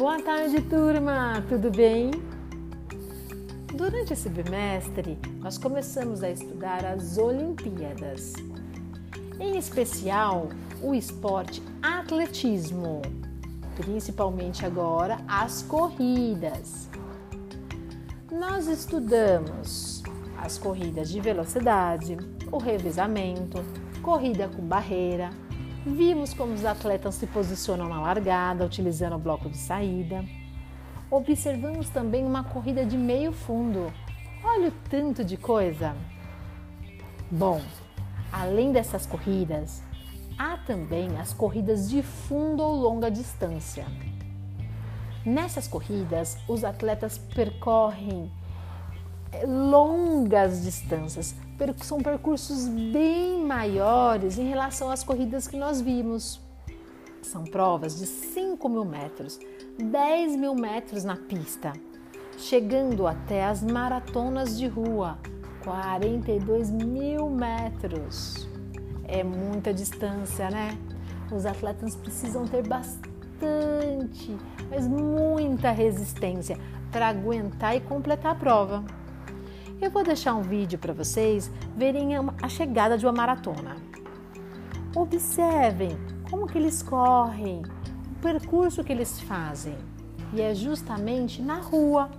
Boa tarde, turma! Tudo bem? Durante esse bimestre, nós começamos a estudar as Olimpíadas, em especial o esporte atletismo, principalmente agora as corridas. Nós estudamos as corridas de velocidade, o revezamento, corrida com barreira, Vimos como os atletas se posicionam na largada, utilizando o bloco de saída. Observamos também uma corrida de meio fundo. Olha o tanto de coisa! Bom, além dessas corridas, há também as corridas de fundo ou longa distância. Nessas corridas, os atletas percorrem eh, longas distâncias, são percursos bem maiores em relação às corridas que nós vimos. São provas de 5 mil metros, 10 mil metros na pista, chegando até as maratonas de rua, 42 mil metros. É muita distância, né? Os atletas precisam ter bastante, mas muita resistência para aguentar e completar a prova. Eu vou deixar um vídeo para vocês verem a chegada de uma maratona. Observem como que eles correm, o percurso que eles fazem. E é justamente na rua.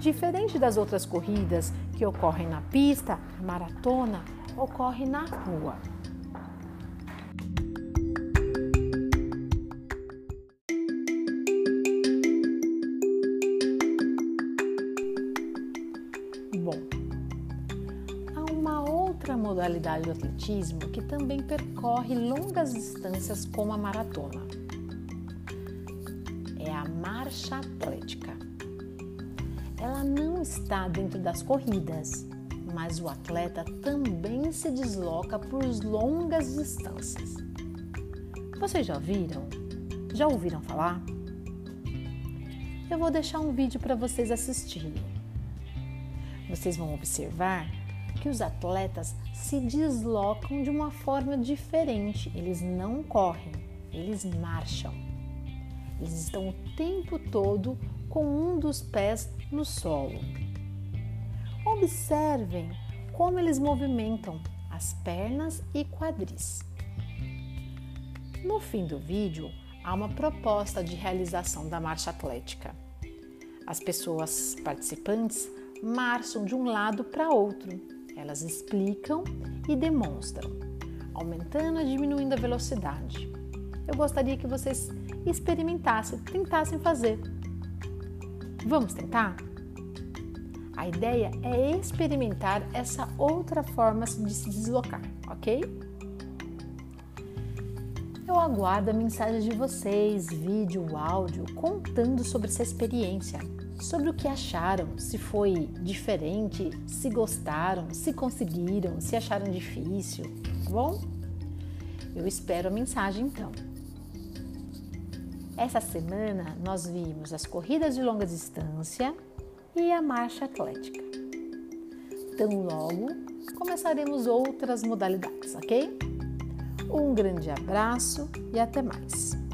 Diferente das outras corridas que ocorrem na pista, a maratona ocorre na rua. Outra modalidade do atletismo que também percorre longas distâncias como a maratona. É a marcha atlética. Ela não está dentro das corridas, mas o atleta também se desloca por longas distâncias. Vocês já viram? Já ouviram falar? Eu vou deixar um vídeo para vocês assistirem. Vocês vão observar que os atletas se deslocam de uma forma diferente. Eles não correm, eles marcham. Eles estão o tempo todo com um dos pés no solo. Observem como eles movimentam as pernas e quadris. No fim do vídeo, há uma proposta de realização da marcha atlética. As pessoas participantes marcham de um lado para outro elas explicam e demonstram, aumentando e diminuindo a velocidade. Eu gostaria que vocês experimentassem, tentassem fazer. Vamos tentar? A ideia é experimentar essa outra forma de se deslocar, ok? Eu aguardo a mensagem de vocês, vídeo, áudio, contando sobre essa experiência sobre o que acharam, se foi diferente, se gostaram, se conseguiram, se acharam difícil, tá bom? Eu espero a mensagem então. Essa semana nós vimos as corridas de longa distância e a marcha atlética. Tão logo começaremos outras modalidades, ok? Um grande abraço e até mais!